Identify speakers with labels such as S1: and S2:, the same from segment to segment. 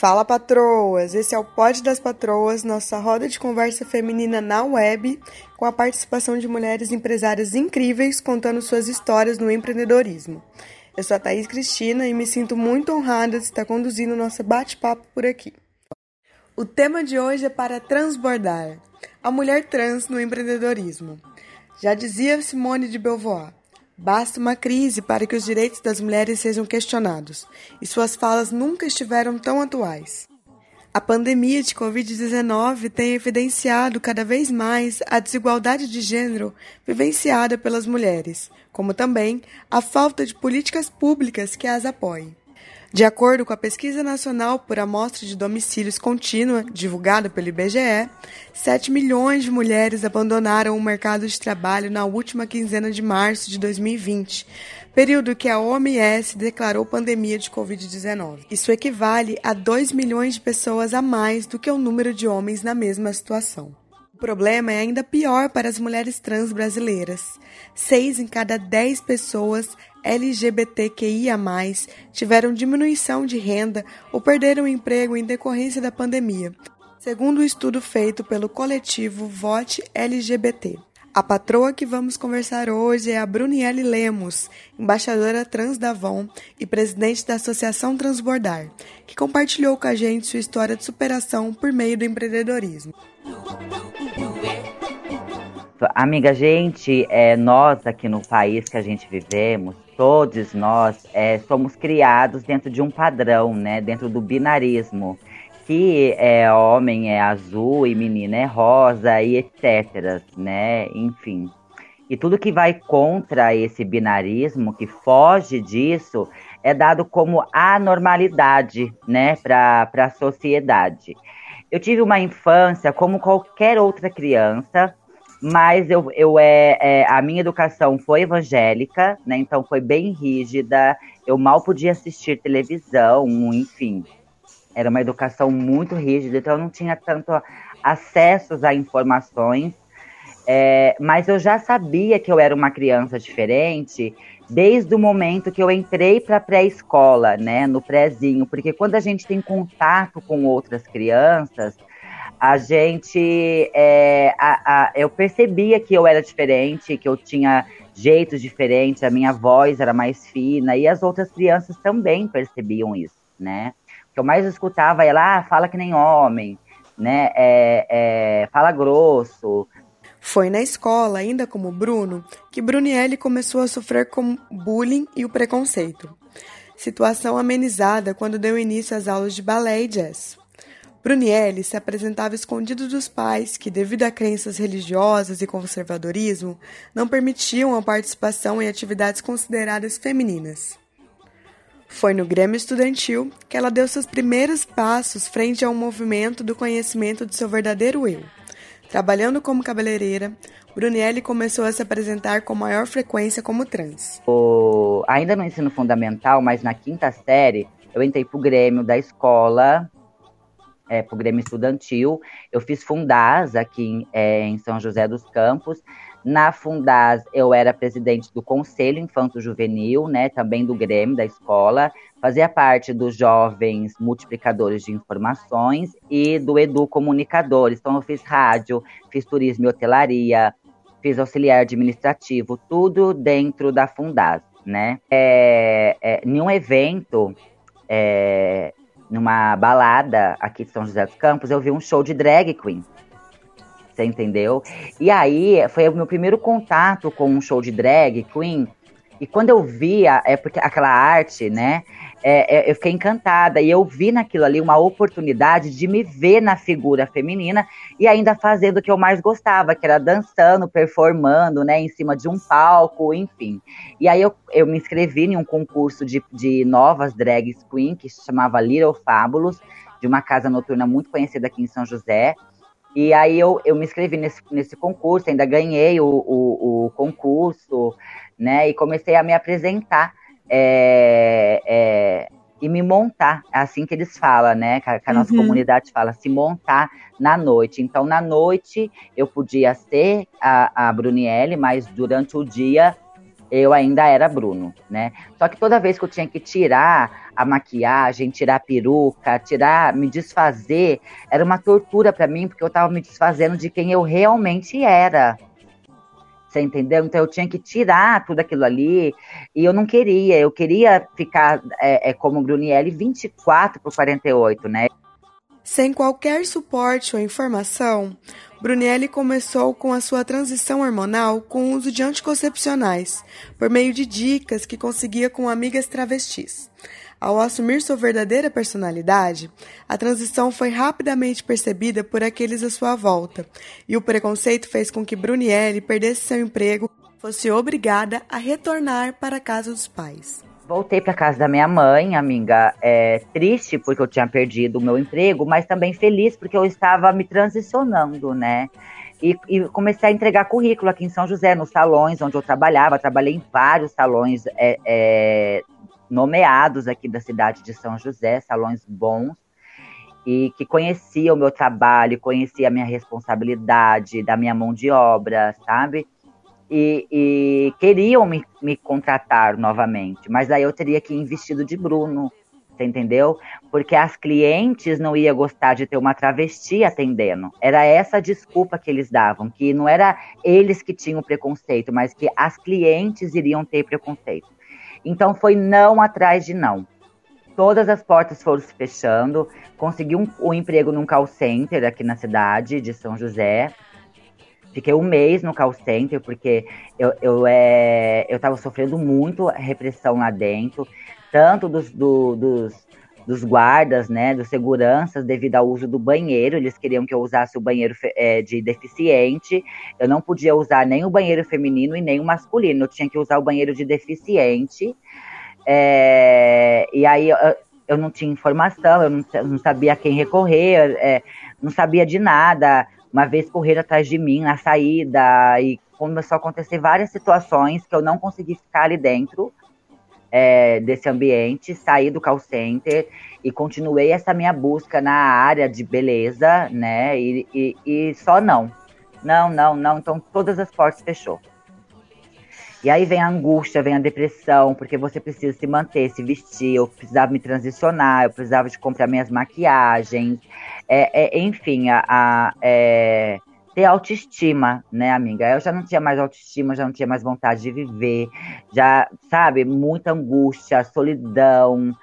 S1: Fala patroas! Esse é o Pod das Patroas, nossa roda de conversa feminina na web, com a participação de mulheres empresárias incríveis contando suas histórias no empreendedorismo. Eu sou a Thaís Cristina e me sinto muito honrada de estar conduzindo nosso bate-papo por aqui. O tema de hoje é para transbordar a mulher trans no empreendedorismo. Já dizia Simone de Beauvoir. Basta uma crise para que os direitos das mulheres sejam questionados, e suas falas nunca estiveram tão atuais. A pandemia de Covid-19 tem evidenciado cada vez mais a desigualdade de gênero vivenciada pelas mulheres, como também a falta de políticas públicas que as apoiem. De acordo com a Pesquisa Nacional por Amostra de Domicílios Contínua, divulgada pelo IBGE, 7 milhões de mulheres abandonaram o mercado de trabalho na última quinzena de março de 2020, período que a OMS declarou pandemia de Covid-19. Isso equivale a 2 milhões de pessoas a mais do que o número de homens na mesma situação. O problema é ainda pior para as mulheres trans brasileiras. Seis em cada dez pessoas LGBTQIA+, tiveram diminuição de renda ou perderam emprego em decorrência da pandemia, segundo o um estudo feito pelo coletivo Vote LGBT. A patroa que vamos conversar hoje é a Brunielle Lemos, embaixadora trans da Avon e presidente da Associação Transbordar, que compartilhou com a gente sua história de superação por meio do empreendedorismo.
S2: Amiga, gente, é, nós aqui no país que a gente vivemos, todos nós é, somos criados dentro de um padrão, né? Dentro do binarismo, que é homem é azul e menina é rosa e etc, né? Enfim. E tudo que vai contra esse binarismo, que foge disso, é dado como anormalidade, né, para a sociedade. Eu tive uma infância como qualquer outra criança, mas eu, eu é, é, a minha educação foi evangélica, né? Então foi bem rígida. Eu mal podia assistir televisão, enfim. Era uma educação muito rígida, então eu não tinha tanto acessos a informações. É, mas eu já sabia que eu era uma criança diferente desde o momento que eu entrei para pré-escola, né, no prézinho, porque quando a gente tem contato com outras crianças, a gente. É, a, a, eu percebia que eu era diferente, que eu tinha jeitos diferentes, a minha voz era mais fina, e as outras crianças também percebiam isso, né? O que eu mais escutava lá, ah, fala que nem homem, né? É, é, fala grosso.
S1: Foi na escola, ainda como Bruno, que Brunielle começou a sofrer com bullying e o preconceito. Situação amenizada quando deu início às aulas de balé e jazz. Brunielli se apresentava escondido dos pais que, devido a crenças religiosas e conservadorismo, não permitiam a participação em atividades consideradas femininas. Foi no Grêmio Estudantil que ela deu seus primeiros passos frente a um movimento do conhecimento de seu verdadeiro eu. Trabalhando como cabeleireira, Brunielli começou a se apresentar com maior frequência como trans.
S2: O... Ainda no ensino fundamental, mas na quinta série, eu entrei pro Grêmio da escola é, para o Grêmio Estudantil. Eu fiz Fundaz aqui em, é, em São José dos Campos. Na Fundaz, eu era presidente do Conselho Infanto Juvenil, né, também do Grêmio, da escola. Fazia parte dos Jovens Multiplicadores de Informações e do Edu Comunicadores. Então, eu fiz rádio, fiz turismo e hotelaria, fiz auxiliar administrativo, tudo dentro da Fundaz, né. É, é, em um evento, é, numa balada aqui de São José dos Campos, eu vi um show de drag queen. Você entendeu? E aí foi o meu primeiro contato com um show de drag queen. E quando eu via, é porque aquela arte, né? é, é, eu fiquei encantada. E eu vi naquilo ali uma oportunidade de me ver na figura feminina e ainda fazendo o que eu mais gostava, que era dançando, performando, né, em cima de um palco, enfim. E aí eu, eu me inscrevi em um concurso de, de novas drag queen, que se chamava Little Fabulous, de uma casa noturna muito conhecida aqui em São José. E aí eu, eu me inscrevi nesse, nesse concurso, ainda ganhei o, o, o concurso, né? E comecei a me apresentar é, é, e me montar, é assim que eles falam, né? Que a, que a nossa uhum. comunidade fala, se montar na noite. Então, na noite, eu podia ser a, a Brunielle, mas durante o dia eu ainda era Bruno, né? Só que toda vez que eu tinha que tirar a maquiagem, tirar a peruca, tirar, me desfazer, era uma tortura para mim, porque eu tava me desfazendo de quem eu realmente era. Você entendeu? Então eu tinha que tirar tudo aquilo ali e eu não queria. Eu queria ficar é, é, como Brunielli 24 por 48, né?
S1: Sem qualquer suporte ou informação, Brunelli começou com a sua transição hormonal com o uso de anticoncepcionais, por meio de dicas que conseguia com amigas travestis. Ao assumir sua verdadeira personalidade, a transição foi rapidamente percebida por aqueles à sua volta, e o preconceito fez com que Brunielli perdesse seu emprego fosse obrigada a retornar para a casa dos pais.
S2: Voltei para casa da minha mãe, amiga, é, triste porque eu tinha perdido o meu emprego, mas também feliz porque eu estava me transicionando, né? E, e, comecei a entregar currículo aqui em São José, nos salões onde eu trabalhava. Trabalhei em vários salões é, é, nomeados aqui da cidade de São José, salões bons, e que conhecia o meu trabalho, conhecia a minha responsabilidade, da minha mão de obra, sabe? E, e queriam me, me, contratar novamente, mas aí eu teria que ir vestido de Bruno, você entendeu? Porque as clientes não iam gostar de ter uma travesti atendendo. Era essa desculpa que eles davam, que não era eles que tinham preconceito, mas que as clientes iriam ter preconceito. Então foi não atrás de não. Todas as portas foram se fechando. Consegui um, um emprego num call center aqui na cidade de São José Fiquei um mês no call center, porque eu, eu, é, eu tava sofrendo muito repressão lá dentro, tanto dos, do, dos, dos guardas, né, dos seguranças, devido ao uso do banheiro. Eles queriam que eu usasse o banheiro é, de deficiente. Eu não podia usar nem o banheiro feminino e nem o masculino. Eu tinha que usar o banheiro de deficiente. É, e aí eu, eu, não tinha informação, eu não, eu não sabia a quem recorrer, é, não sabia de nada uma vez correram atrás de mim na saída e começou a acontecer várias situações que eu não consegui ficar ali dentro é, desse ambiente, saí do call center e continuei essa minha busca na área de beleza, né? E, e, e só não. Não, não, não. Então todas as portas fechou. E aí vem a angústia, vem a depressão, porque você precisa se manter, se vestir. Eu precisava me transicionar, eu precisava de comprar minhas maquiagens. É, é, enfim, a, a é, ter autoestima, né, amiga? Eu já não tinha mais autoestima, já não tinha mais vontade de viver, já, sabe, muita angústia, solidão,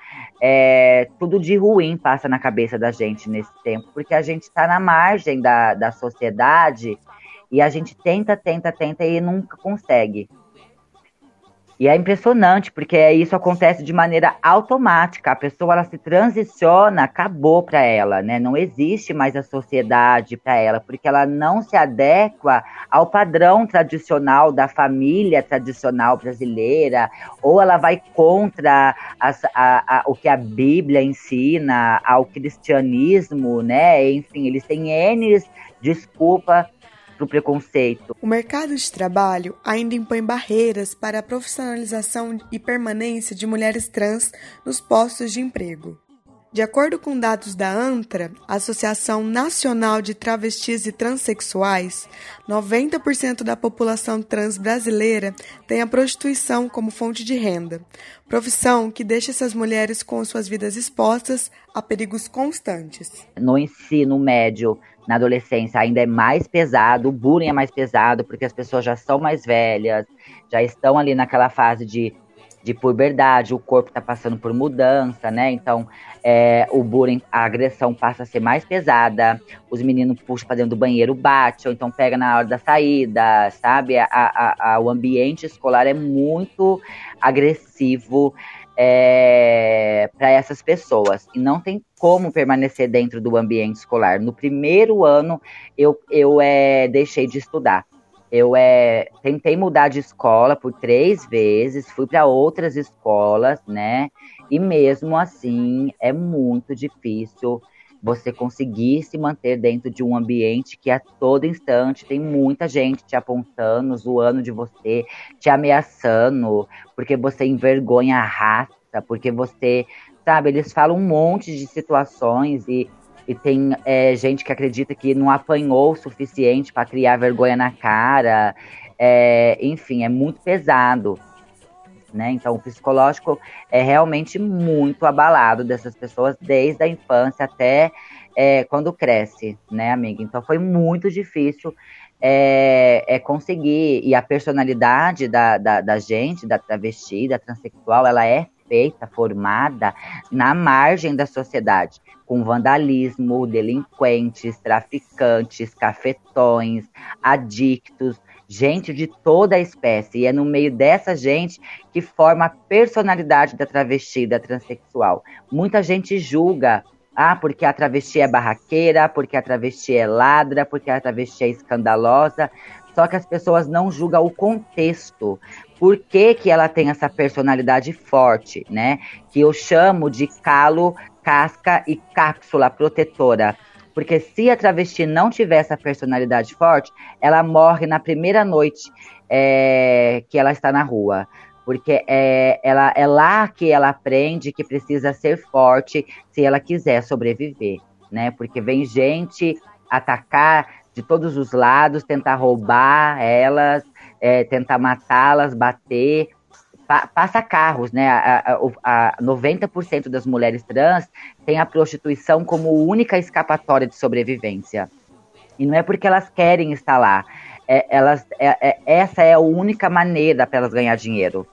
S2: é, tudo de ruim passa na cabeça da gente nesse tempo, porque a gente está na margem da, da sociedade e a gente tenta, tenta, tenta e nunca consegue. E é impressionante, porque isso acontece de maneira automática. A pessoa ela se transiciona, acabou para ela, né? Não existe mais a sociedade para ela, porque ela não se adequa ao padrão tradicional da família tradicional brasileira, ou ela vai contra as, a, a, o que a Bíblia ensina, ao cristianismo, né? Enfim, eles têm N desculpa para o preconceito.
S1: O mercado de trabalho ainda impõe barreiras para a profissionalização e permanência de mulheres trans nos postos de emprego. De acordo com dados da ANTRA, Associação Nacional de Travestis e Transsexuais, 90% da população trans brasileira tem a prostituição como fonte de renda, profissão que deixa essas mulheres com suas vidas expostas a perigos constantes.
S2: No ensino médio, na adolescência ainda é mais pesado, o bullying é mais pesado, porque as pessoas já são mais velhas, já estão ali naquela fase de, de puberdade, o corpo está passando por mudança, né? Então, é, o bullying, a agressão passa a ser mais pesada, os meninos puxam para dentro do banheiro, bate, ou então pega na hora da saída, sabe? A, a, a, o ambiente escolar é muito agressivo, é, para essas pessoas. E não tem como permanecer dentro do ambiente escolar. No primeiro ano, eu, eu é, deixei de estudar. Eu é, tentei mudar de escola por três vezes, fui para outras escolas, né? E mesmo assim é muito difícil você conseguir se manter dentro de um ambiente que a todo instante tem muita gente te apontando, zoando de você, te ameaçando, porque você envergonha a raça, porque você, sabe, eles falam um monte de situações e, e tem é, gente que acredita que não apanhou o suficiente para criar vergonha na cara. É, enfim, é muito pesado. Né? Então, o psicológico é realmente muito abalado dessas pessoas desde a infância até é, quando cresce, né, amiga? Então, foi muito difícil é, é conseguir. E a personalidade da, da, da gente, da travesti, da transexual, ela é feita, formada na margem da sociedade, com vandalismo, delinquentes, traficantes, cafetões, adictos, gente de toda a espécie. E é no meio dessa gente que forma a personalidade da travesti, da transexual. Muita gente julga ah, porque a travesti é barraqueira, porque a travesti é ladra, porque a travesti é escandalosa. Só que as pessoas não julgam o contexto. Por que, que ela tem essa personalidade forte, né? Que eu chamo de calo, casca e cápsula protetora. Porque se a travesti não tiver essa personalidade forte, ela morre na primeira noite é, que ela está na rua porque é, ela, é lá que ela aprende que precisa ser forte se ela quiser sobreviver, né? Porque vem gente atacar de todos os lados, tentar roubar elas, é, tentar matá-las, bater. Pa passa carros, né? A, a, a 90% das mulheres trans tem a prostituição como única escapatória de sobrevivência. E não é porque elas querem estar lá. É, elas, é, é, essa é a única maneira para elas ganhar dinheiro.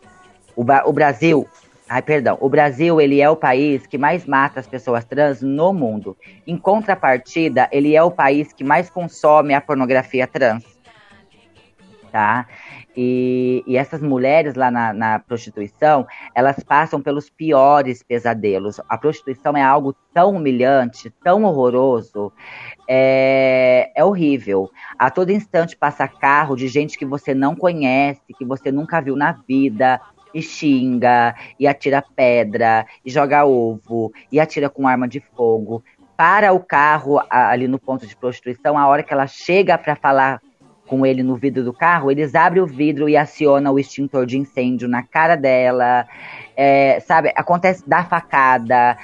S2: O, o Brasil, ai perdão, o Brasil ele é o país que mais mata as pessoas trans no mundo. Em contrapartida, ele é o país que mais consome a pornografia trans, tá? E, e, essas mulheres lá na, na, prostituição, elas passam pelos piores pesadelos. A prostituição é algo tão humilhante, tão horroroso, é, é horrível. A todo instante passa carro de gente que você não conhece, que você nunca viu na vida, e xinga, e atira pedra, e joga ovo, e atira com arma de fogo. Para o carro ali no ponto de prostituição, a hora que ela chega para falar com ele no vidro do carro, eles abrem o vidro e acionam o extintor de incêndio na cara dela, é, sabe? Acontece da facada,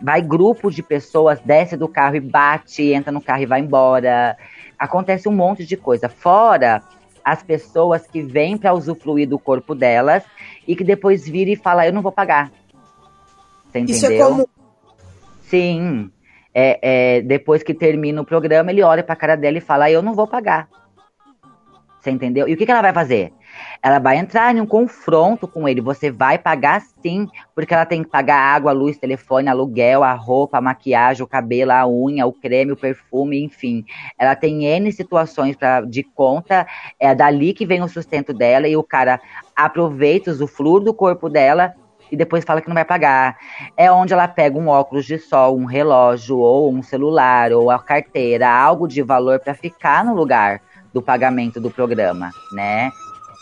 S2: vai grupo de pessoas, desce do carro e bate, entra no carro e vai embora. Acontece um monte de coisa. Fora as pessoas que vêm para usufruir do corpo delas e que depois vira e fala, eu não vou pagar. Você entendeu? Isso é. Sim. É, é, depois que termina o programa, ele olha pra cara dela e fala, eu não vou pagar. Você entendeu? E o que, que ela vai fazer? Ela vai entrar em um confronto com ele. Você vai pagar sim, porque ela tem que pagar água, luz, telefone, aluguel, a roupa, a maquiagem, o cabelo, a unha, o creme, o perfume, enfim. Ela tem N situações pra, de conta, é dali que vem o sustento dela e o cara aproveita, usufrui do corpo dela e depois fala que não vai pagar. É onde ela pega um óculos de sol, um relógio, ou um celular, ou a carteira, algo de valor para ficar no lugar do pagamento do programa, né?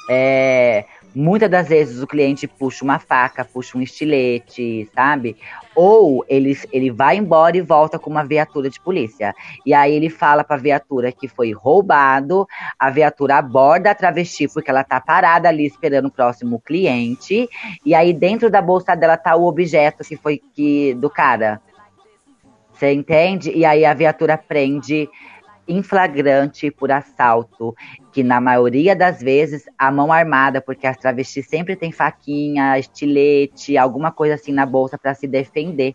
S2: É, muitas das vezes o cliente puxa uma faca, puxa um estilete, sabe? Ou ele, ele vai embora e volta com uma viatura de polícia. E aí ele fala pra viatura que foi roubado, a viatura aborda a travesti porque ela tá parada ali esperando o próximo cliente. E aí dentro da bolsa dela tá o objeto que foi que do cara. Você entende? E aí a viatura prende em flagrante por assalto, que na maioria das vezes a mão armada, porque as travestis sempre têm faquinha, estilete, alguma coisa assim na bolsa para se defender.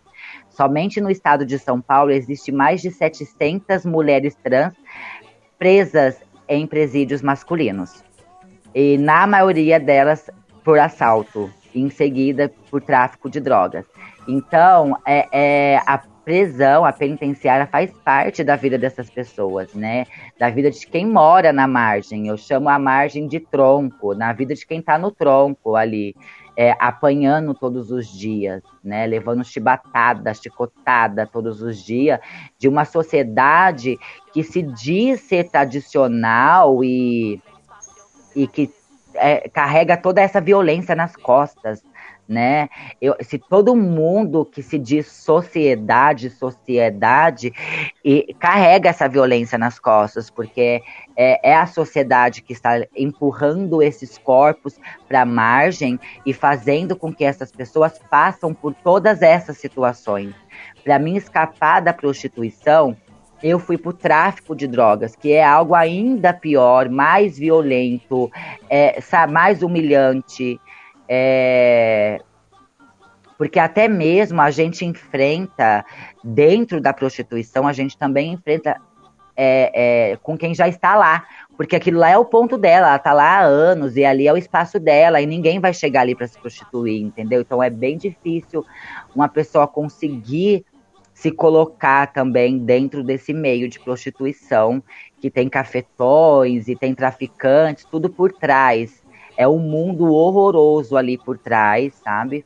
S2: Somente no estado de São Paulo existe mais de 700 mulheres trans presas em presídios masculinos. E na maioria delas por assalto, em seguida por tráfico de drogas. Então, é, é a prisão, a penitenciária faz parte da vida dessas pessoas, né? Da vida de quem mora na margem. Eu chamo a margem de tronco, na vida de quem está no tronco ali, é, apanhando todos os dias, né? Levando chibatada, chicotada todos os dias, de uma sociedade que se diz ser tradicional e, e que é, carrega toda essa violência nas costas, né? Eu, se todo mundo que se diz sociedade, sociedade, e carrega essa violência nas costas, porque é, é a sociedade que está empurrando esses corpos para a margem e fazendo com que essas pessoas passem por todas essas situações. Para mim escapar da prostituição, eu fui para o tráfico de drogas, que é algo ainda pior, mais violento, é, mais humilhante É, porque até mesmo a gente enfrenta, dentro da prostituição, a gente também enfrenta é, é, com quem já está lá. Porque aquilo lá é o ponto dela, ela está lá há anos e ali é o espaço dela e ninguém vai chegar ali para se prostituir, entendeu? Então é bem difícil uma pessoa conseguir se colocar também dentro desse meio de prostituição, que tem cafetões e tem traficantes, tudo por trás. É um mundo horroroso ali por trás, sabe?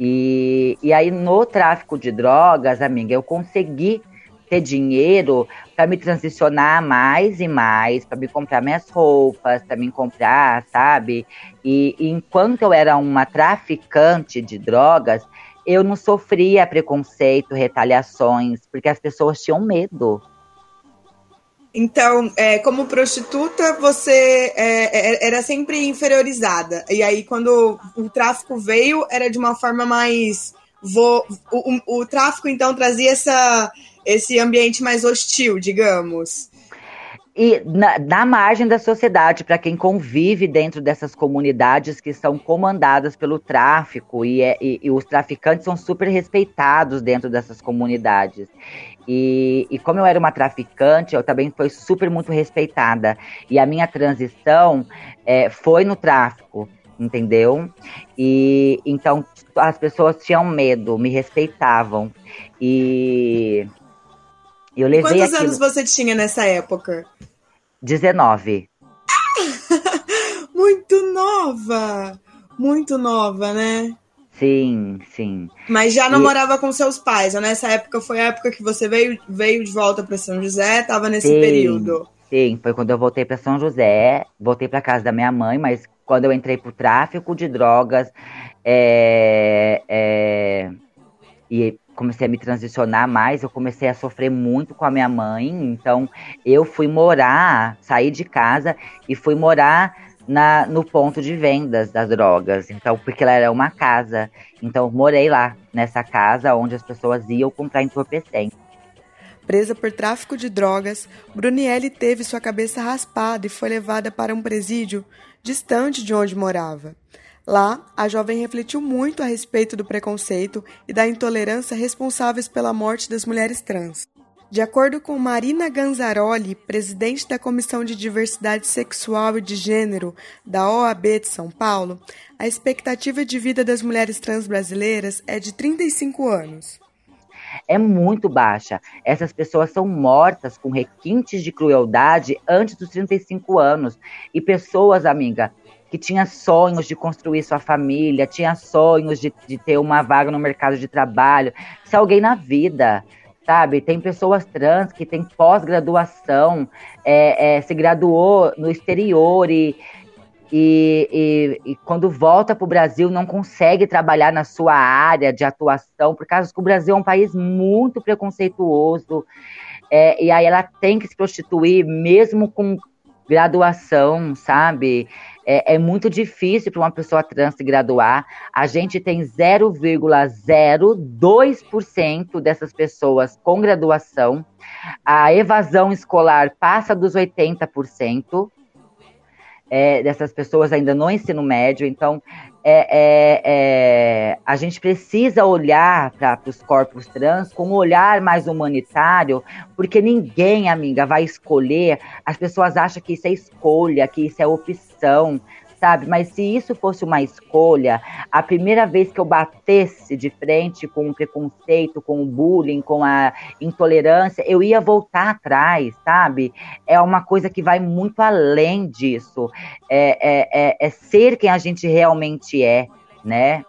S2: E, e aí no tráfico de drogas, amiga, eu consegui ter dinheiro para me transicionar mais e mais, para me comprar minhas roupas, para me comprar, sabe? E, e enquanto eu era uma traficante de drogas, eu não sofria preconceito, retaliações, porque as pessoas tinham medo.
S1: Então, é, como prostituta, você é, é, era sempre inferiorizada. E aí, quando o tráfico veio, era de uma forma mais. O, o, o tráfico, então, trazia essa, esse ambiente mais hostil, digamos
S2: e na, na, margem da sociedade, para quem convive dentro dessas comunidades que são comandadas pelo tráfico, e, é, e, e, os traficantes são super respeitados dentro dessas comunidades. E, e, como eu era uma traficante, eu também fui super muito respeitada. E a minha transição é, foi no tráfico, entendeu? E então as pessoas tinham medo, me respeitavam. E eu levei
S1: Quantos
S2: aquilo...
S1: anos você tinha nessa época?
S2: 19.
S1: muito nova! Muito nova, né?
S2: Sim, sim.
S1: Mas já não e... morava com seus pais. Ou nessa época foi a época que você veio, veio de volta para São José, estava nesse sim, período.
S2: Sim, foi quando eu voltei para São José, voltei para casa da minha mãe, mas quando eu entrei pro tráfico de drogas, é, é, e comecei a me transicionar mais, eu comecei a sofrer muito com a minha mãe, então eu fui morar, saí de casa e fui morar na, no ponto de vendas das drogas. Então, porque ela era uma casa. Então, morei lá, nessa casa onde as pessoas iam comprar entorpecente.
S1: Presa por tráfico de drogas, Brunielli teve sua cabeça raspada e foi levada para um presídio distante de onde morava. Lá, a jovem refletiu muito a respeito do preconceito e da intolerância responsáveis pela morte das mulheres trans. De acordo com Marina Ganzaroli, presidente da Comissão de Diversidade Sexual e de Gênero da OAB de São Paulo, a expectativa de vida das mulheres trans brasileiras é de 35 anos.
S2: É muito baixa. Essas pessoas são mortas com requintes de crueldade antes dos 35 anos. E pessoas, amiga, que tinha sonhos de construir sua família, tinha sonhos de, de ter uma vaga no mercado de trabalho, ser alguém na vida, sabe? Tem pessoas trans que têm pós-graduação, é, é, se graduou no exterior e, e, e, e quando volta para o Brasil não consegue trabalhar na sua área de atuação, por causa que o Brasil é um país muito preconceituoso, é, e aí ela tem que se prostituir mesmo com graduação, sabe? É, é muito difícil para uma pessoa trans se graduar. A gente tem 0,02% dessas pessoas com graduação. A evasão escolar passa dos 80%. É, dessas pessoas ainda no ensino médio. Então, é, é, é, a gente precisa olhar para os corpos trans com um olhar mais humanitário, porque ninguém, amiga, vai escolher. As pessoas acham que isso é escolha, que isso é opção sabe? Mas se isso fosse uma escolha, a primeira vez que eu batesse de frente com o preconceito, com o bullying, com a intolerância, eu ia voltar atrás, sabe? É uma coisa que vai muito além disso. É, é, é, é ser quem a gente realmente é, né?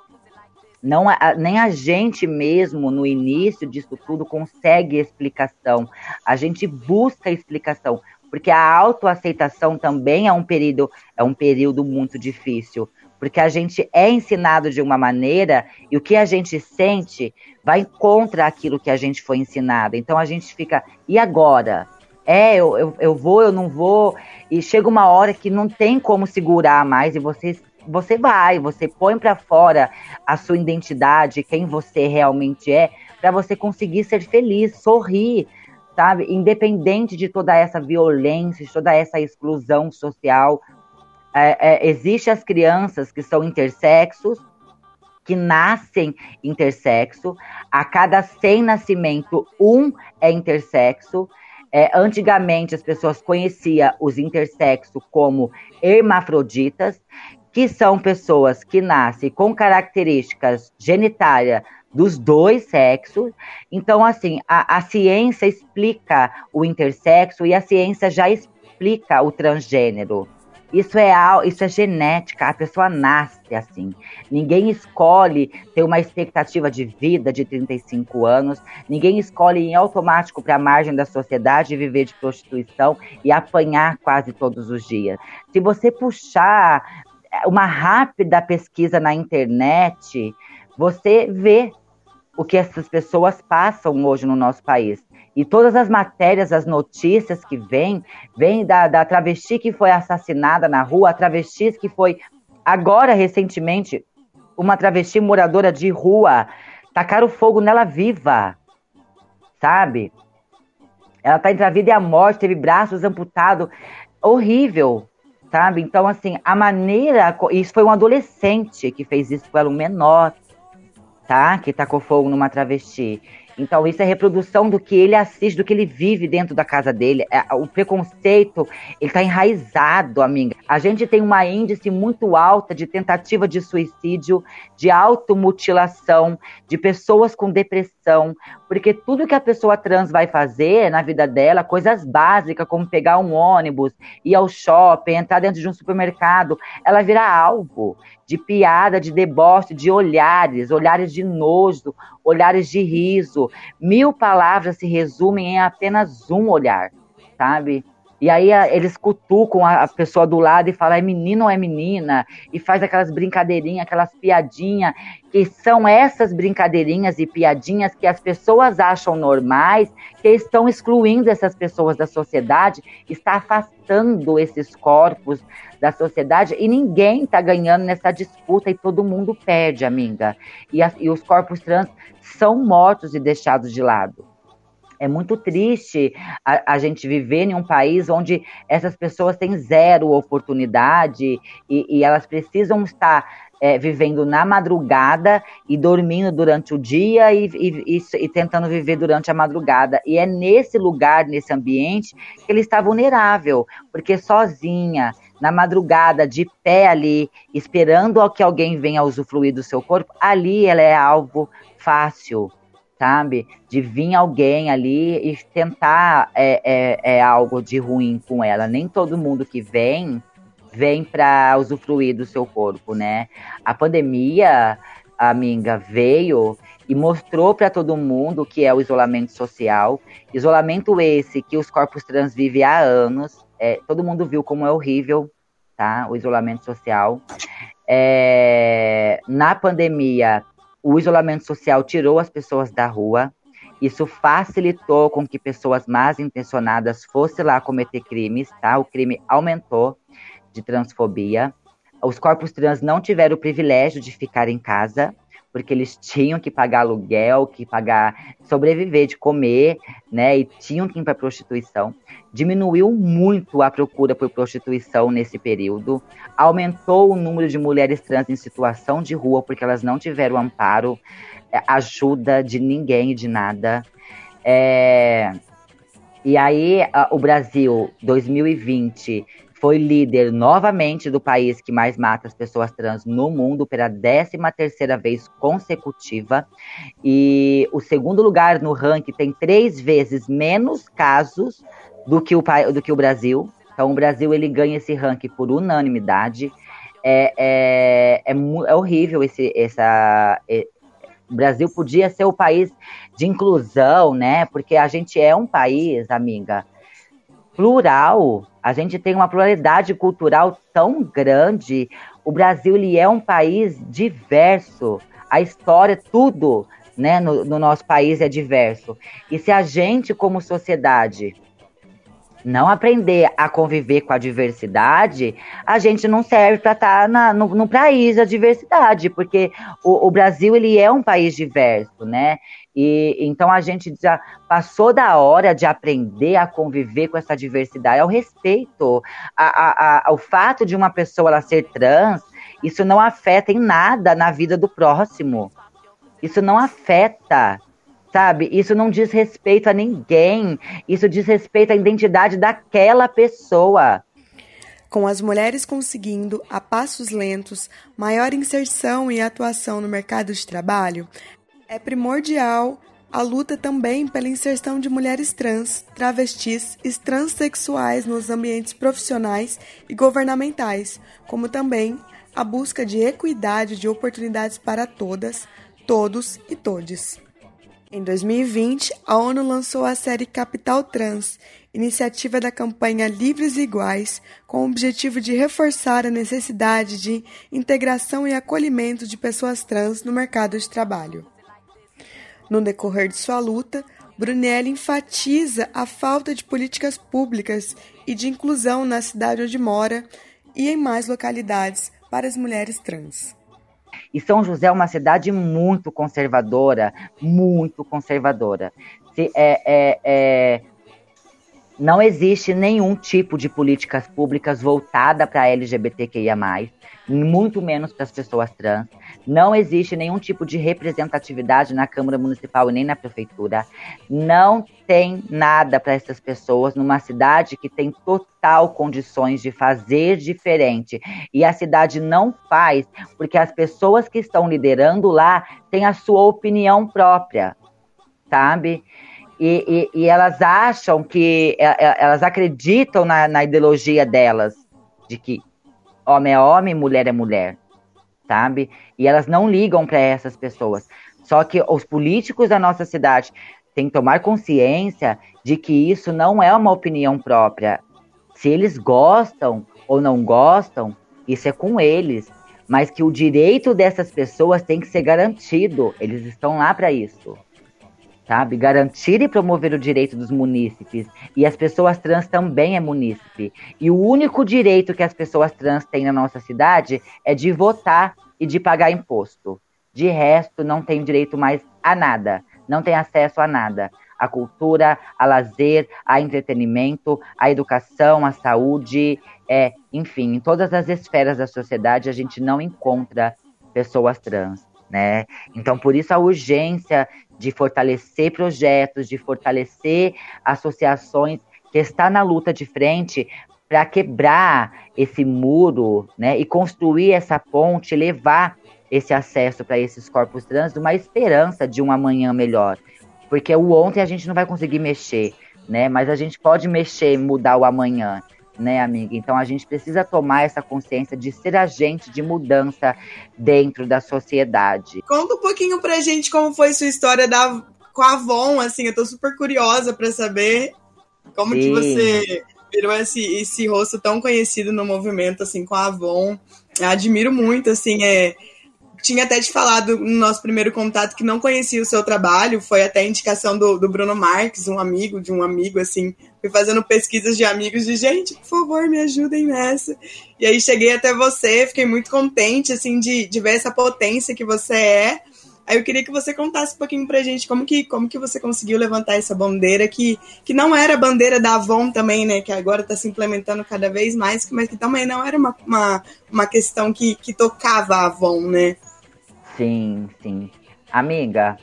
S2: Não, nem a gente mesmo, no início disso tudo, consegue explicação. A gente busca explicação porque a autoaceitação também é um período, é um período muito difícil, porque a gente é ensinado de uma maneira e o que a gente sente vai contra aquilo que a gente foi ensinado. Então a gente fica, e agora? É, eu, eu, eu vou, eu não vou, e chega uma hora que não tem como segurar mais e você você vai, você põe para fora a sua identidade, quem você realmente é, para você conseguir ser feliz, sorrir, sabe? Independente de toda essa violência, de toda essa exclusão social, é, é, as crianças que são intersexos, que nascem intersexo. A cada 100 nascimento, um é intersexo. É, antigamente, as pessoas conheciam os intersexos como hermafroditas, que são pessoas que nascem com características genitárias dos dois sexos. Então, assim, a, a ciência explica o intersexo e a ciência já explica o transgênero. Isso é, isso é genética, a pessoa nasce assim. Ninguém escolhe ter uma expectativa de vida de 35 anos, ninguém escolhe em automático para a margem da sociedade viver de prostituição e apanhar quase todos os dias. Se você puxar uma rápida pesquisa na internet, você vê o que essas pessoas passam hoje no nosso país. E todas as matérias, as notícias que vêm, vêm da, da travesti que foi assassinada na rua, a travesti que foi, agora recentemente, uma travesti moradora de rua, tacaram fogo nela viva, sabe? Ela tá entre a vida e a morte, teve braços amputados, horrível, sabe? Então, assim, a maneira. Isso foi um adolescente que fez isso com ela, um menor tá? Que tacou fogo numa travesti. Então, isso é reprodução do que ele assiste, do que ele vive dentro da casa dele. É, o preconceito, ele está enraizado, amiga. A gente tem uma índice muito alta de tentativa de suicídio, de automutilação, de pessoas com depressão, porque tudo que a pessoa trans vai fazer na vida dela, coisas básicas, como pegar um ônibus, ir ao shopping, entrar dentro de um supermercado, ela vira alvo de piada, de deboche, de olhares, olhares de nojo, olhares de riso. Mil palavras se resumem em apenas um olhar, sabe? E aí eles cutucam a pessoa do lado e falam, é menino ou é menina? E faz aquelas brincadeirinhas, aquelas piadinhas, que são essas brincadeirinhas e piadinhas que as pessoas acham normais, que estão excluindo essas pessoas da sociedade, está afastando esses corpos da sociedade e ninguém está ganhando nessa disputa e todo mundo perde, amiga. E, a, e os corpos trans são mortos e deixados de lado. É muito triste a, a, gente viver em um país onde essas pessoas têm zero oportunidade e, e elas precisam estar é, vivendo na madrugada e dormindo durante o dia e, e, e, tentando viver durante a madrugada. E é nesse lugar, nesse ambiente, que ele está vulnerável, porque sozinha, na madrugada, de pé ali, esperando que alguém venha usufruir do seu corpo, ali ela é alvo fácil sabe? De vir alguém ali e tentar é, é, é algo de ruim com ela. Nem todo mundo que vem, vem para usufruir do seu corpo, né? A pandemia, amiga, veio e mostrou para todo mundo que é o isolamento social. Isolamento esse que os corpos trans vivem há anos. É, todo mundo viu como é horrível, tá? O isolamento social. É, na pandemia, o isolamento social tirou as pessoas da rua. Isso facilitou com que pessoas mais intencionadas fossem lá cometer crimes, tá? O crime aumentou de transfobia. Os corpos trans não tiveram o privilégio de ficar em casa, porque eles tinham que pagar aluguel, que pagar, sobreviver, de comer, né? E tinham que ir para prostituição. Diminuiu muito a procura por prostituição nesse período. Aumentou o número de mulheres trans em situação de rua, porque elas não tiveram amparo, é, ajuda de ninguém, de nada. É... E aí, o Brasil, 2020, foi líder novamente do país que mais mata as pessoas trans no mundo pela 13 terceira vez consecutiva. E o segundo lugar no ranking tem três vezes menos casos do que o, do que o Brasil. Então o Brasil ele ganha esse ranking por unanimidade. É, é, é, é horrível esse, essa, é, o Brasil podia ser o país de inclusão, né? Porque a gente é um país, amiga, plural, a gente tem uma pluralidade cultural tão grande. O Brasil ele é um país diverso. A história, tudo né, no, no nosso país é diverso. E se a gente, como sociedade, não aprender a conviver com a diversidade, a gente não serve para estar tá no, no país da diversidade, porque o, o, Brasil ele é um país diverso, né? E então a gente já passou da hora de aprender a conviver com essa diversidade, ao respeito, a, a, a, o fato de uma pessoa ela ser trans, isso não afeta em nada na vida do próximo. Isso não afeta sabe? Isso não diz respeito a ninguém. Isso diz respeito à identidade daquela pessoa.
S1: Com as mulheres conseguindo, a passos lentos, maior inserção e atuação no mercado de trabalho, é primordial a luta também pela inserção de mulheres trans, travestis e transexuais nos ambientes profissionais e governamentais, como também a busca de equidade de oportunidades para todas, todos e todes. Em 2020, a ONU lançou a série Capital Trans, iniciativa da campanha Livres e Iguais, com o objetivo de reforçar a necessidade de integração e acolhimento de pessoas trans no mercado de trabalho. No decorrer de sua luta, Brunelli enfatiza a falta de políticas públicas e de inclusão na cidade onde mora e em mais localidades para as mulheres trans.
S2: E São José é uma cidade muito conservadora, muito conservadora. Se, é, é, é, não existe nenhum tipo de políticas públicas voltada para LGBTQIA+, muito menos para as pessoas trans. Não existe nenhum tipo de representatividade na Câmara Municipal e nem na Prefeitura. Não tem nada para essas pessoas numa cidade que tem total condições de fazer diferente. E a cidade não faz porque as pessoas que estão liderando lá têm a sua opinião própria, sabe? E, e, e elas acham que, elas acreditam na, na ideologia delas, de que homem é homem, mulher é mulher, sabe? E elas não ligam para essas pessoas. Só que os políticos da nossa cidade têm que tomar consciência de que isso não é uma opinião própria. Se eles gostam ou não gostam, isso é com eles. Mas que o direito dessas pessoas tem que ser garantido. Eles estão lá para isso sabe? Garantir e promover o direito dos munícipes. E as pessoas trans também é munícipe. E o único direito que as pessoas trans têm na nossa cidade é de votar e de pagar imposto. De resto, não tem direito mais a nada. Não tem acesso a nada. A cultura, a lazer, a entretenimento, a educação, a saúde, é, enfim, em todas as esferas da sociedade a gente não encontra pessoas trans. Né? Então, por isso a urgência de fortalecer projetos, de fortalecer associações que está na luta de frente para quebrar esse muro, né, e construir essa ponte, levar esse acesso para esses corpos trans, uma esperança de um amanhã melhor, porque o ontem a gente não vai conseguir mexer, né, mas a gente pode mexer, mudar o amanhã né, amiga? Então a gente precisa tomar essa consciência de ser agente de mudança dentro da sociedade.
S1: Conta um pouquinho pra gente como foi sua história da, com a Avon, assim, eu tô super curiosa para saber como Sim. que você virou esse, esse rosto tão conhecido no movimento, assim, com a Avon. Eu admiro muito, assim, é tinha até te falado no nosso primeiro contato que não conhecia o seu trabalho, foi até indicação do, do Bruno Marques, um amigo de um amigo, assim, fui fazendo pesquisas de amigos de gente, por favor, me ajudem nessa. E aí cheguei até você, fiquei muito contente, assim, de, de ver essa potência que você é. Aí eu queria que você contasse um pouquinho pra gente como que, como que você conseguiu levantar essa bandeira, que, que não era a bandeira da Avon também, né? Que agora está se implementando cada vez mais, mas que também não era uma, uma, uma questão que, que tocava a Avon, né?
S2: Sim, sim. Amiga,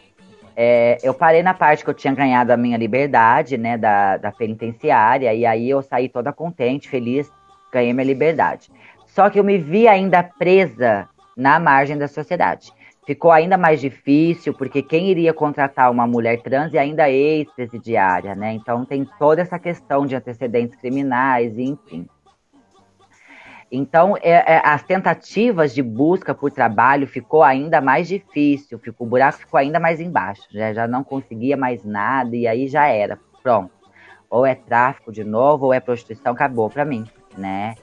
S2: é, eu parei na parte que eu tinha ganhado a minha liberdade, né, da, da penitenciária, e aí eu saí toda contente, feliz, ganhei minha liberdade. Só que eu me vi ainda presa na margem da sociedade ficou ainda mais difícil, porque quem iria contratar uma mulher trans e ainda ex-presidiária, né? Então tem toda essa questão de antecedentes criminais, enfim. Então, é, é, as tentativas de busca por trabalho ficou ainda mais difícil, ficou, o buraco ficou ainda mais embaixo, já, já não conseguia mais nada, e aí já era, pronto. Ou é tráfico de novo, ou é prostituição, acabou para mim, né?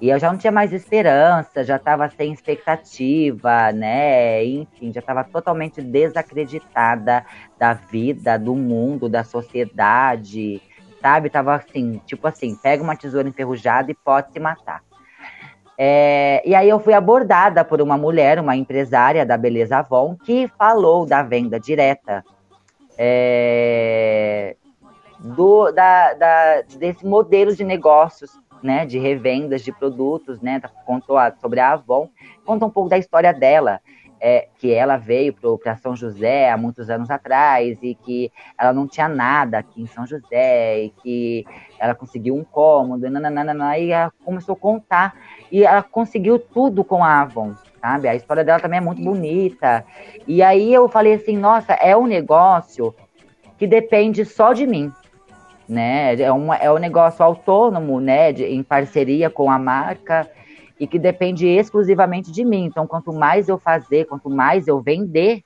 S2: E eu já não tinha mais esperança, já estava sem expectativa, né? Enfim, já estava totalmente desacreditada da vida, do mundo, da sociedade, sabe? Tava assim, tipo assim, pega uma tesoura enferrujada e pode se matar. É, e aí eu fui abordada por uma mulher, uma empresária da Beleza Avon, que falou da venda direta é, do, da, da, desse modelo de negócios, né, de revendas de produtos, né, contou sobre a Avon, conta um pouco da história dela, é, que ela veio para São José há muitos anos atrás e que ela não tinha nada aqui em São José e que ela conseguiu um cômodo, nananana, e ela começou a contar e ela conseguiu tudo com a Avon, sabe? A história dela também é muito bonita. E aí eu falei assim, nossa, é um negócio que depende só de mim, né? É, uma, é um negócio autônomo, né? De, em parceria com a marca e que depende exclusivamente de mim. Então, quanto mais eu fazer, quanto mais eu vender,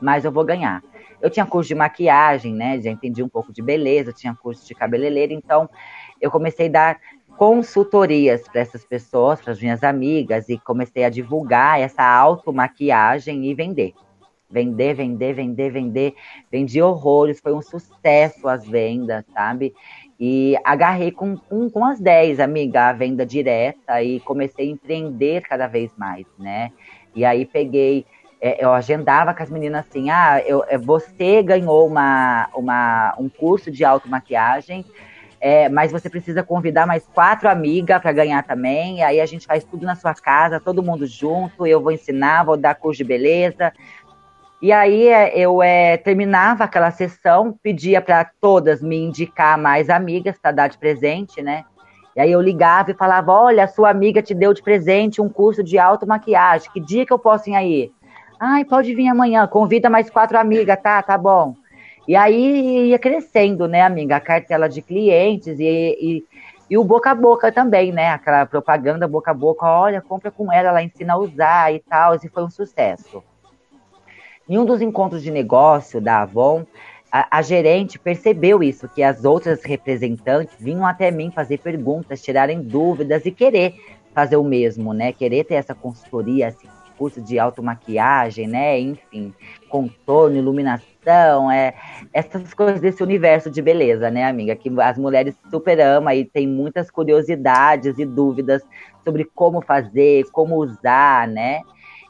S2: mais eu vou ganhar. Eu tinha curso de maquiagem, né? Já entendi um pouco de beleza, tinha curso de cabeleireiro, então eu comecei a dar consultorias para essas pessoas, para as minhas amigas, e comecei a divulgar essa automaquiagem e vender. Vender, vender, vender, vender. Vendi horrores, foi um sucesso as vendas, sabe? E agarrei com, com, com as 10, amiga, a venda direta e comecei a empreender cada vez mais, né? E aí peguei, é, eu agendava com as meninas assim, ah, eu, é, você ganhou uma, uma, um curso de automaquiagem, é, mas você precisa convidar mais quatro amigas para ganhar também. Aí a gente faz tudo na sua casa, todo mundo junto. Eu vou ensinar, vou dar curso de beleza. E aí é, eu é, terminava aquela sessão, pedia para todas me indicar mais amigas para dar de presente, né? E aí eu ligava e falava: Olha, sua amiga te deu de presente um curso de automaquiagem. Que dia que eu posso ir aí? Ai, pode vir amanhã. Convida mais quatro amigas, tá? Tá bom. E aí ia crescendo, né, amiga? A cartela de clientes e, e, e o boca a boca também, né? Aquela propaganda boca a boca. Olha, compra com ela, ela ensina a usar e tal. E foi um sucesso. Em um dos encontros de negócio da Avon, a, a, gerente percebeu isso, que as outras representantes vinham até mim fazer perguntas, tirarem dúvidas e querer fazer o mesmo, né? Querer ter essa consultoria, esse curso de automaquiagem, né? Enfim, contorno, iluminação, é, essas coisas desse universo de beleza, né, amiga? Que as mulheres super amam e tem muitas curiosidades e dúvidas sobre como fazer, como usar, né?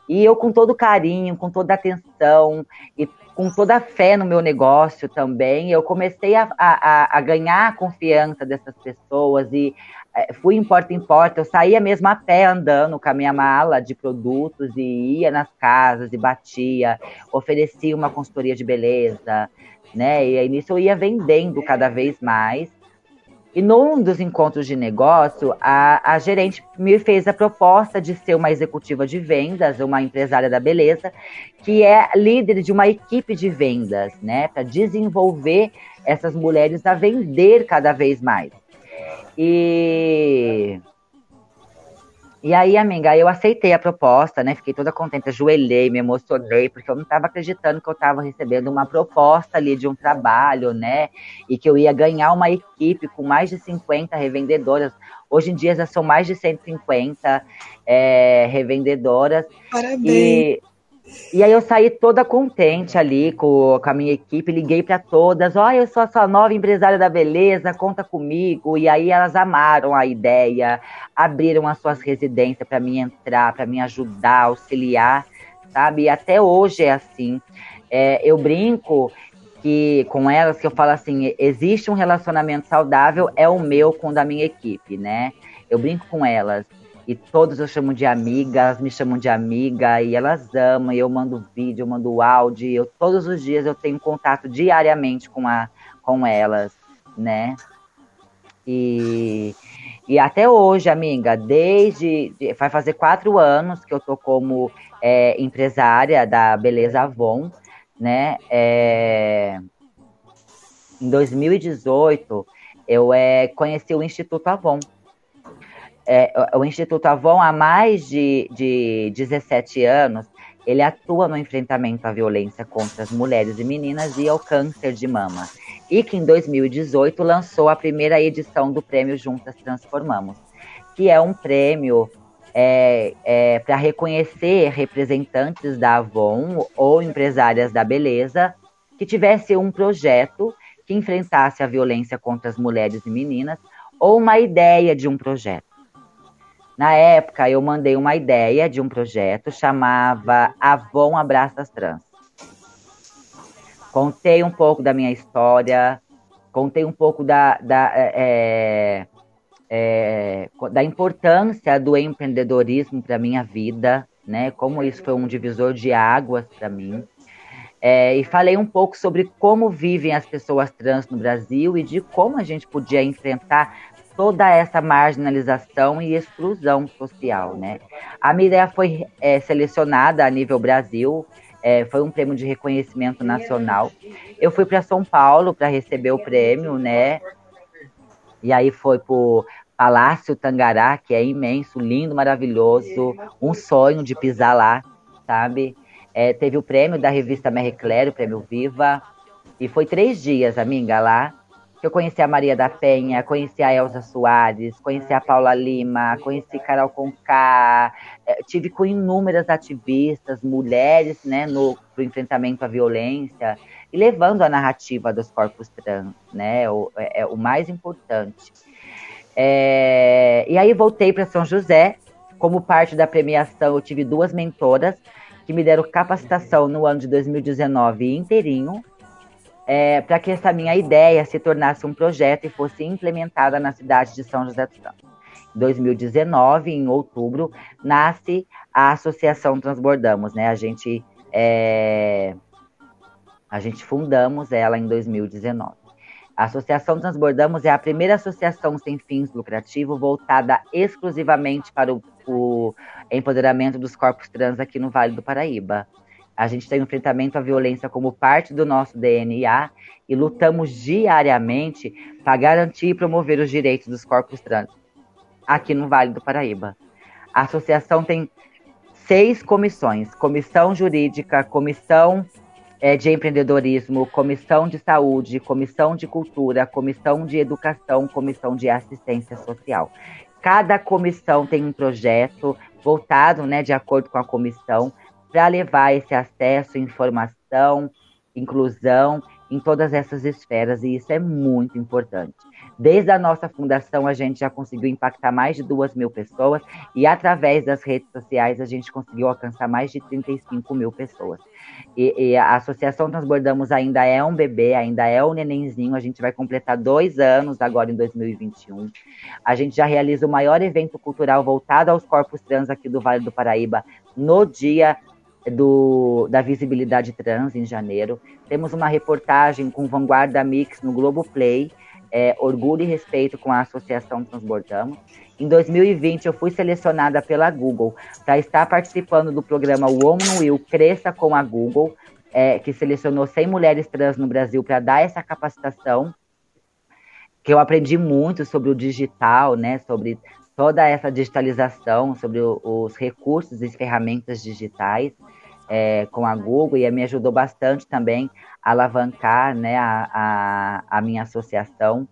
S2: E eu, com todo carinho, com toda atenção e com toda a fé no meu negócio também, eu comecei a, a, a ganhar a confiança dessas pessoas e é, fui em porta em porta. Eu saía mesmo a pé andando com a minha mala de produtos e ia nas casas e batia, oferecia uma consultoria de beleza, né? E aí nisso eu ia vendendo cada vez mais e num dos encontros de negócio, a, a gerente me fez a proposta de ser uma executiva de vendas, uma empresária da beleza, que é líder de uma equipe de vendas, né, para desenvolver essas mulheres a vender cada vez mais. E e aí, amiga, eu aceitei a proposta, né? Fiquei toda contente, ajoelhei, me emocionei, porque eu não estava acreditando que eu estava recebendo uma proposta ali de um trabalho, né? E que eu ia ganhar uma equipe com mais de 50 revendedoras. Hoje em dia já são mais de 150 é, revendedoras.
S1: Parabéns.
S2: E e aí eu saí toda contente ali com, com a minha equipe, liguei para todas, oh, eu sou a sua nova empresária da beleza, conta comigo. E aí elas amaram a ideia, abriram as suas residências para mim entrar, para me ajudar, auxiliar, sabe? E até hoje é assim. É, eu brinco que com elas que eu falo assim, existe um relacionamento saudável, é o meu com o da minha equipe, né? Eu brinco com elas e todos eu chamo de amiga, elas me chamam de amiga e elas amam. E eu mando vídeo, eu mando áudio. Eu, todos os dias eu tenho contato diariamente com, a, com elas, né? E, e até hoje, amiga, desde. Vai fazer quatro anos que eu tô como é, empresária da Beleza Avon, né? É, em 2018, eu é, conheci o Instituto Avon é, o Instituto Avon, há mais de, de 17 anos, ele atua no enfrentamento à violência contra as mulheres e meninas e ao câncer de mama. E que em 2018 lançou a primeira edição do prêmio Juntas Transformamos, que é um prêmio é, é, para reconhecer representantes da Avon ou empresárias da beleza que tivesse um projeto que enfrentasse a violência contra as mulheres e meninas ou uma ideia de um projeto. Na época, eu mandei uma ideia de um projeto chamava Avon Abraças Trans. Contei um pouco da minha história, contei um pouco da, da, é, é, da importância do empreendedorismo para minha vida, né? Como isso foi um divisor de águas para mim. É, e falei um pouco sobre como vivem as pessoas trans no Brasil e de como a gente podia enfrentar toda essa marginalização e exclusão social, né? A minha ideia foi é, selecionada a nível Brasil, é, foi um prêmio de reconhecimento nacional. Eu fui para São Paulo para receber o prêmio, né? E aí foi pro Palácio Tangará, que é imenso, lindo, maravilhoso, um sonho de pisar lá, sabe? É, teve o prêmio da revista Marie Claire, o prêmio Viva, e foi três dias, amiga, lá eu conheci a Maria da Penha, conheci a Elza Soares, conheci a Paula Lima, conheci Carol Conká, é, tive com inúmeras ativistas, mulheres, né, no pro enfrentamento à violência e levando a narrativa dos corpos trans, né, o, é, é o mais importante. É, e aí voltei para São José, como parte da premiação eu tive duas mentoras que me deram capacitação no ano de 2019 inteirinho, é, para que essa minha ideia se tornasse um projeto e fosse implementada na cidade de São José dos Campos. Em 2019, em outubro, nasce a Associação Transbordamos, né? A gente, é, a gente fundamos ela em 2019. A Associação Transbordamos é a primeira associação sem fins lucrativos voltada exclusivamente para o, o empoderamento dos corpos trans aqui no Vale do Paraíba. A gente tem o enfrentamento à violência como parte do nosso DNA e lutamos diariamente para garantir e promover os direitos dos corpos trans aqui no Vale do Paraíba. A associação tem seis comissões: comissão jurídica, comissão é, de empreendedorismo, comissão de saúde, comissão de cultura, comissão de educação, comissão de assistência social. Cada comissão tem um projeto voltado, né, de acordo com a comissão, para levar esse acesso, informação, inclusão em todas essas esferas, e isso é muito importante. Desde a nossa fundação, a gente já conseguiu impactar mais de duas mil pessoas, e através das redes sociais, a gente conseguiu alcançar mais de 35 mil pessoas. E, e a Associação Transbordamos ainda é um bebê, ainda é um nenenzinho, a gente vai completar dois anos agora em 2021. A gente já realiza o maior evento cultural voltado aos corpos trans aqui do Vale do Paraíba no dia do, da visibilidade trans em janeiro. Temos uma reportagem com Vanguarda Mix no Globo Play, é, Orgulho e Respeito com a Associação Transbordamos. Em 2020, eu fui selecionada pela Google para estar participando do programa Woman Will Cresça com a Google, é, que selecionou 100 mulheres trans no Brasil para dar essa capacitação, que eu aprendi muito sobre o digital, né, sobre toda essa digitalização, sobre o, os recursos e ferramentas digitais é, com a Google e me ajudou bastante também a alavancar né, a, a, a minha associação.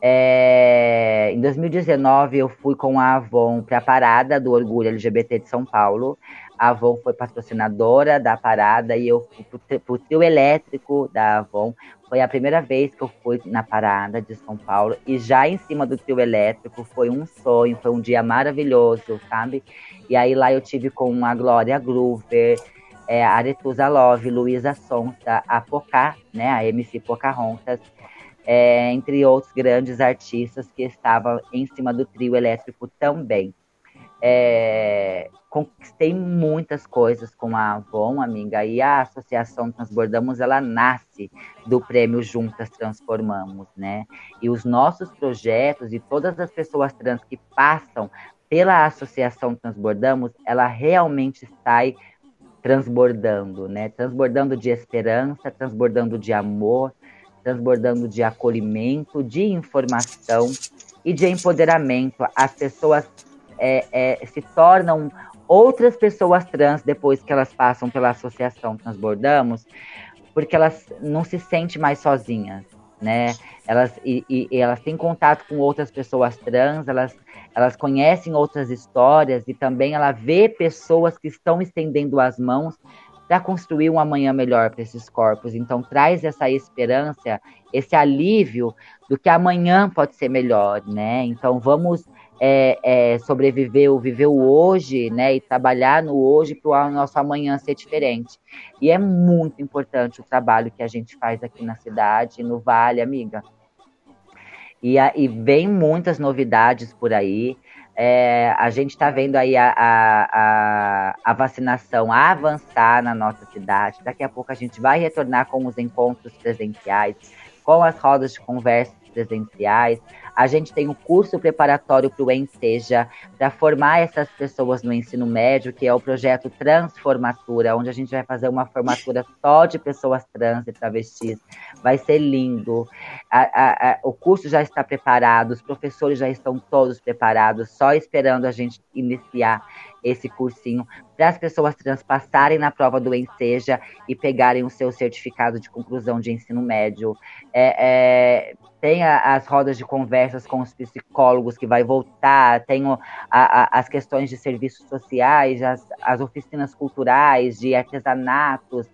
S2: É, em 2019, eu fui com a Avon para a parada do Orgulho LGBT de São Paulo. A Avon foi patrocinadora da parada e eu fui para o trio elétrico da Avon. Foi a primeira vez que eu fui na parada de São Paulo e já em cima do trio elétrico foi um sonho, foi um dia maravilhoso, sabe? E aí lá eu tive com a Glória Groover, é, a Aretusa Love, Luísa Sonsa, a Pocá, né, a MC Pocahontas, é, entre outros grandes artistas que estavam em cima do trio elétrico também. É, conquistei muitas coisas com a Avon, amiga, e a Associação Transbordamos, ela nasce do prêmio Juntas Transformamos, né? E os nossos projetos e todas as pessoas trans que passam pela Associação Transbordamos, ela realmente sai transbordando, né? Transbordando de esperança, transbordando de amor, transbordando de acolhimento, de informação e de empoderamento. As pessoas é, é, se tornam outras pessoas trans depois que elas passam pela associação Transbordamos, porque elas não se sentem mais sozinhas, né? Elas, e, e, e elas têm contato com outras pessoas trans, elas elas conhecem outras histórias e também ela vê pessoas que estão estendendo as mãos para construir um amanhã melhor para esses corpos. Então, traz essa esperança, esse alívio do que amanhã pode ser melhor, né? Então, vamos é, é, sobreviver ou viver o hoje, né? E trabalhar no hoje para o nosso amanhã ser diferente. E é muito importante o trabalho que a gente faz aqui na cidade, no Vale, amiga. E, e vem muitas novidades por aí. É, a gente está vendo aí a, a, a, vacinação avançar na nossa cidade. Daqui a pouco a gente vai retornar com os encontros presenciais, com as rodas de conversa presenciais. A gente tem um curso preparatório para o Enseja, para formar essas pessoas no ensino médio, que é o projeto Transformatura, onde a gente vai fazer uma formatura só de pessoas trans e travestis. Vai ser lindo. A, a, a, o curso já está preparado, os professores já estão todos preparados, só esperando a gente iniciar esse cursinho para as pessoas trans passarem na prova do Enseja e pegarem o seu certificado de conclusão de ensino médio. É, é, tem a, as rodas de conversas com os psicólogos que vai voltar, tem o, a, as questões de serviços sociais, as, as oficinas culturais, de artesanatos,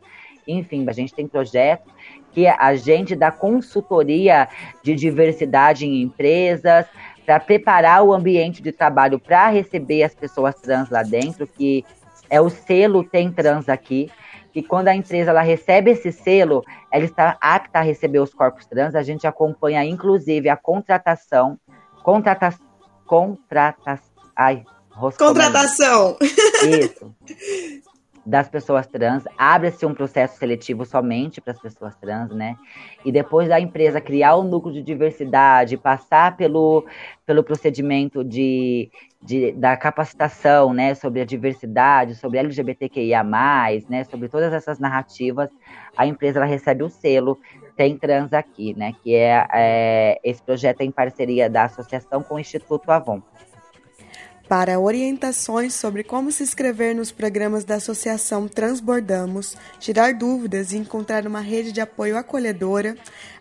S2: enfim, a gente tem projetos que a gente dá consultoria de diversidade em empresas, para preparar o ambiente de trabalho para receber as pessoas trans lá dentro, que é o selo Tem Trans aqui, que quando a empresa ela recebe esse selo, ela está apta a receber os corpos trans. A gente acompanha, inclusive, a contratação, contrata, contrata, ai,
S1: contratação.
S2: Isso. das pessoas trans, abre-se um processo seletivo somente para as pessoas trans, né? E depois da empresa criar um núcleo de diversidade, passar pelo, pelo procedimento de, de, da capacitação, né, sobre a diversidade, sobre LGBTQIA+, né, sobre todas essas narrativas, a empresa ela recebe o selo Tem Trans Aqui, né, que é, é esse projeto é em parceria da associação com o Instituto Avon.
S1: Para orientações sobre como se inscrever nos programas da Associação Transbordamos, tirar dúvidas e encontrar uma rede de apoio acolhedora,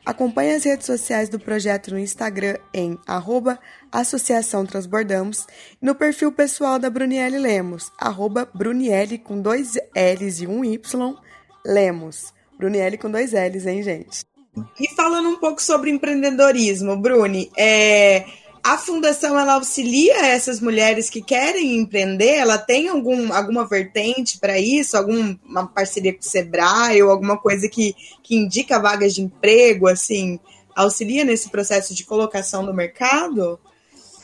S1: acompanhe as redes sociais do projeto no Instagram em arroba Associação Transbordamos e no perfil pessoal da Brunielle Lemos, arroba Brunielle com dois L's e um Y, Lemos. Brunielle com dois L's, hein, gente? E falando um pouco sobre empreendedorismo, Bruni, é a fundação ela auxilia essas mulheres que querem empreender? Ela tem algum, alguma vertente para isso? Alguma parceria com o Sebrae ou alguma coisa que, que indica vagas de emprego, assim? Auxilia nesse processo de colocação no mercado?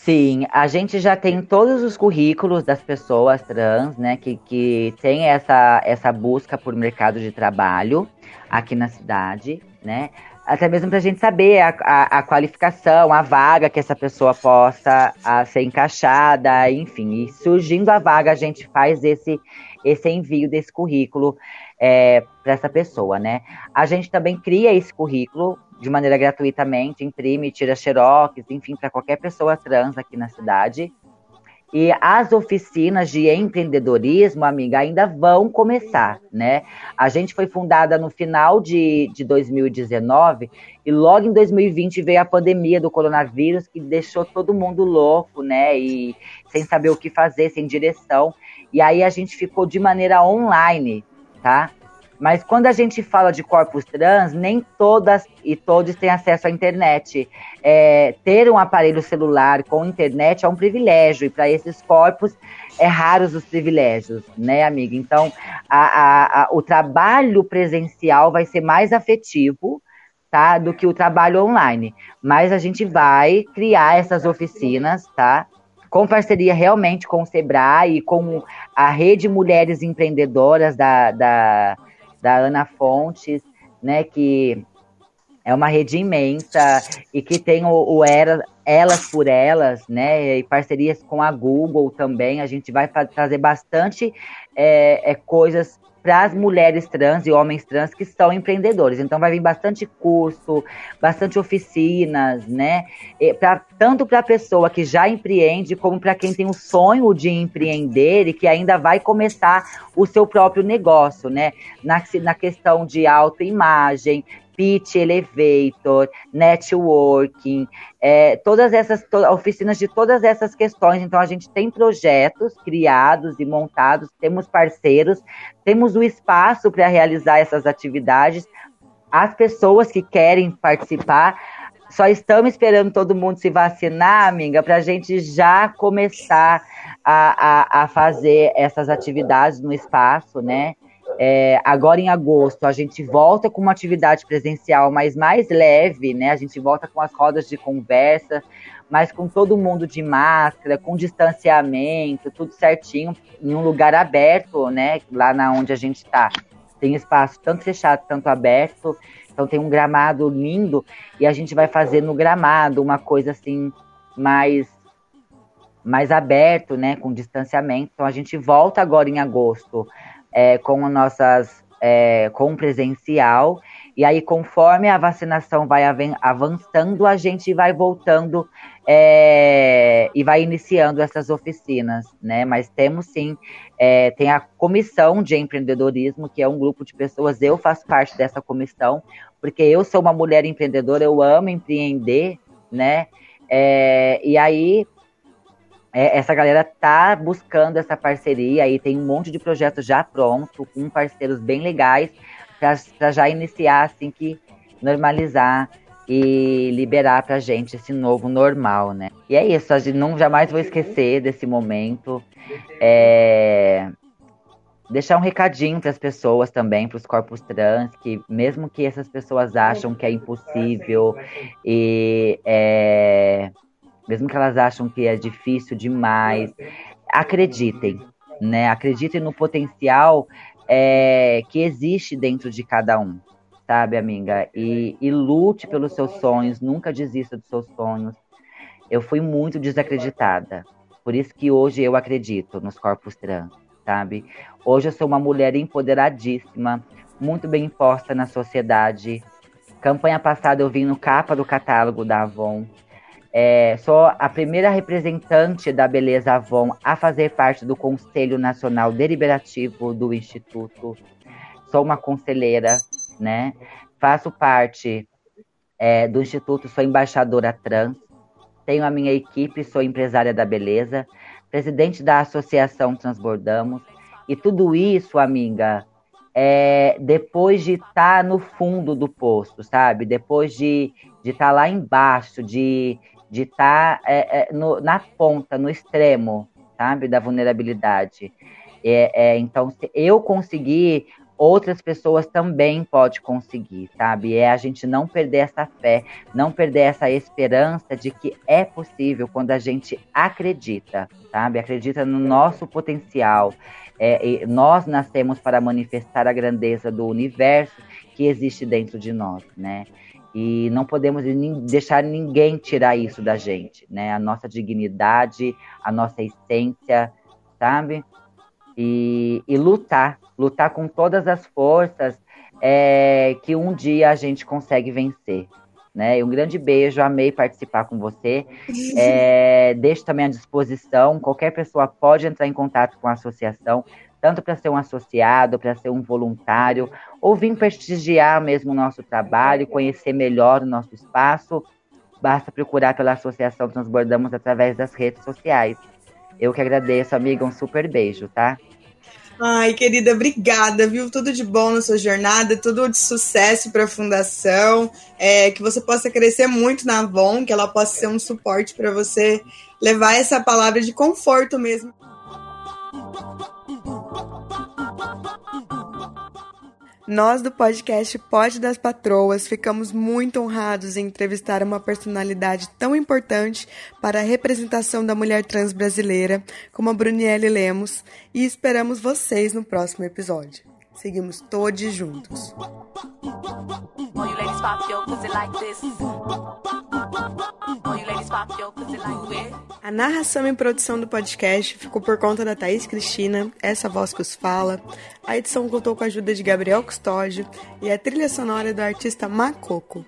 S2: Sim, a gente já tem todos os currículos das pessoas trans, né, que, que tem essa, essa busca por mercado de trabalho aqui na cidade, né? Até mesmo para a gente saber a, a, a, qualificação, a vaga que essa pessoa possa a, ser encaixada, enfim. E surgindo a vaga, a gente faz esse, esse envio desse currículo é, para essa pessoa, né? A gente também cria esse currículo de maneira gratuitamente, imprime, tira xerox, enfim, para qualquer pessoa trans aqui na cidade. E as oficinas de empreendedorismo, amiga, ainda vão começar, né? A gente foi fundada no final de, de 2019 e logo em 2020 veio a pandemia do coronavírus que deixou todo mundo louco, né? E sem saber o que fazer, sem direção. E aí a gente ficou de maneira online, tá? Mas quando a gente fala de corpos trans, nem todas e todos têm acesso à internet. É, ter um aparelho celular com internet é um privilégio, e para esses corpos é raros os privilégios, né, amiga? Então, a, a, a, o trabalho presencial vai ser mais afetivo, tá, do que o trabalho online. Mas a gente vai criar essas oficinas, tá? com parceria realmente com o Sebrae e com a Rede Mulheres Empreendedoras da, da, da Ana Fontes, né, que é uma rede imensa e que tem o, o Era, Elas por Elas, né, e parcerias com a Google também. A gente vai trazer bastante é, é, coisas para as mulheres trans e homens trans que são empreendedores. Então vai vir bastante curso, bastante oficinas, né? Pra, tanto para a pessoa que já empreende, como para quem tem o sonho de empreender e que ainda vai começar o seu próprio negócio, né? Na, na questão de autoimagem, Pitch Elevator, Networking, é, todas essas to oficinas de todas essas questões. Então, a gente tem projetos criados e montados, temos parceiros, temos o espaço para realizar essas atividades. As pessoas que querem participar, só estamos esperando todo mundo se vacinar, amiga, para a gente já começar a, a, a fazer essas atividades no espaço, né? É, agora em agosto a gente volta com uma atividade presencial, mas mais leve, né? A gente volta com as rodas de conversa, mas com todo mundo de máscara, com distanciamento, tudo certinho, em um lugar aberto, né? Lá na onde a gente está. Tem espaço tanto fechado, tanto aberto. Então tem um gramado lindo e a gente vai fazer no gramado uma coisa assim mais mais aberto, né, com distanciamento. Então a gente volta agora em agosto é, com nossas é, com presencial e aí conforme a vacinação vai avançando a gente vai voltando é, e vai iniciando essas oficinas, né? Mas temos sim, é, tem a comissão de empreendedorismo que é um grupo de pessoas. Eu faço parte dessa comissão porque eu sou uma mulher empreendedora, eu amo empreender, né? É, e aí é, essa galera tá buscando essa parceria e tem um monte de projetos já pronto, com parceiros bem legais, para já iniciar assim que normalizar e liberar pra gente esse novo normal, né? E é isso, a gente não jamais vou esquecer desse momento. É... Deixar um recadinho para as pessoas também, para os corpos trans, que mesmo que essas pessoas acham que é impossível e é mesmo que elas acham que é difícil demais, acreditem, né? Acreditem no potencial é, que existe dentro de cada um, sabe, amiga? E, e lute pelos seus sonhos, nunca desista dos seus sonhos. Eu fui muito desacreditada, por isso que hoje eu acredito nos corpos trans, sabe? Hoje eu sou uma mulher empoderadíssima, muito bem posta na sociedade. Campanha passada eu vim no capa do catálogo da Avon, é, sou a primeira representante da Beleza Avon a fazer parte do Conselho Nacional Deliberativo do Instituto. Sou uma conselheira, né? Faço parte é, do Instituto, sou embaixadora trans. Tenho a minha equipe, sou empresária da beleza, presidente da Associação Transbordamos. E tudo isso, amiga, é, depois de estar tá no fundo do poço, sabe? Depois de estar de tá lá embaixo, de, de estar tá, é, é, na ponta, no extremo, sabe, da vulnerabilidade. É, é, então, se eu conseguir, outras pessoas também podem conseguir, sabe? É a gente não perder essa fé, não perder essa esperança de que é possível quando a gente acredita, sabe? Acredita no nosso potencial. É, nós nascemos para manifestar a grandeza do universo que existe dentro de nós, né? E não podemos deixar ninguém tirar isso da gente, né? A nossa dignidade, a nossa essência, sabe? E, e lutar, lutar com todas as forças é, que um dia a gente consegue vencer. Né? Um grande beijo, amei participar com você. É, deixo também à disposição, qualquer pessoa pode entrar em contato com a associação tanto para ser um associado, para ser um voluntário, ou vir prestigiar mesmo o nosso trabalho, conhecer melhor o nosso espaço, basta procurar pela Associação Transbordamos através das redes sociais. Eu que agradeço, amiga, um super beijo, tá?
S1: Ai, querida, obrigada, viu? Tudo de bom na sua jornada, tudo de sucesso para a fundação, é, que você possa crescer muito na Avon, que ela possa ser um suporte para você levar essa palavra de conforto mesmo. Nós do podcast Pode das Patroas ficamos muito honrados em entrevistar uma personalidade tão importante para a representação da mulher trans brasileira como a Brunielle Lemos e esperamos vocês no próximo episódio. Seguimos todos juntos. A narração e produção do podcast ficou por conta da Thaís Cristina, essa voz que os fala. A edição contou com a ajuda de Gabriel Custódio e a trilha sonora do artista Macoco.